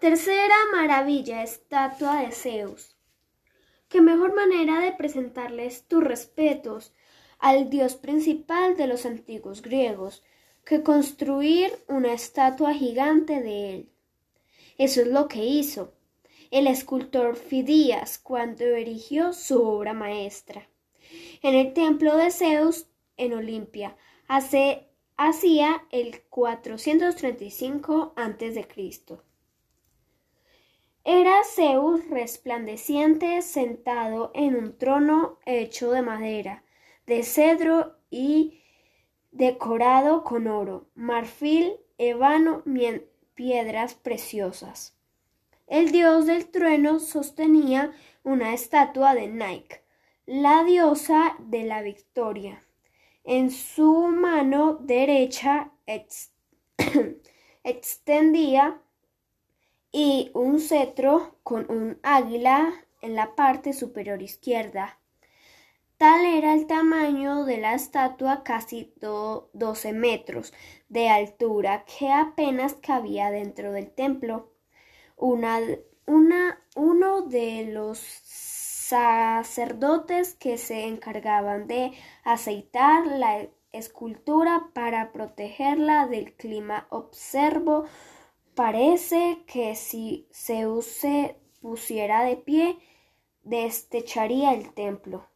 Tercera maravilla, estatua de Zeus. ¿Qué mejor manera de presentarles tus respetos al dios principal de los antiguos griegos que construir una estatua gigante de él? Eso es lo que hizo el escultor Fidías cuando erigió su obra maestra. En el templo de Zeus en Olimpia, hace, hacía el 435 a.C. Era Zeus resplandeciente sentado en un trono hecho de madera, de cedro y decorado con oro, marfil, ébano, piedras preciosas. El dios del trueno sostenía una estatua de Nike, la diosa de la victoria. En su mano derecha extendía y un cetro con un águila en la parte superior izquierda. Tal era el tamaño de la estatua, casi 12 metros de altura, que apenas cabía dentro del templo. Una, una, uno de los sacerdotes que se encargaban de aceitar la escultura para protegerla del clima observo parece que si Zeus se pusiera de pie destecharía el templo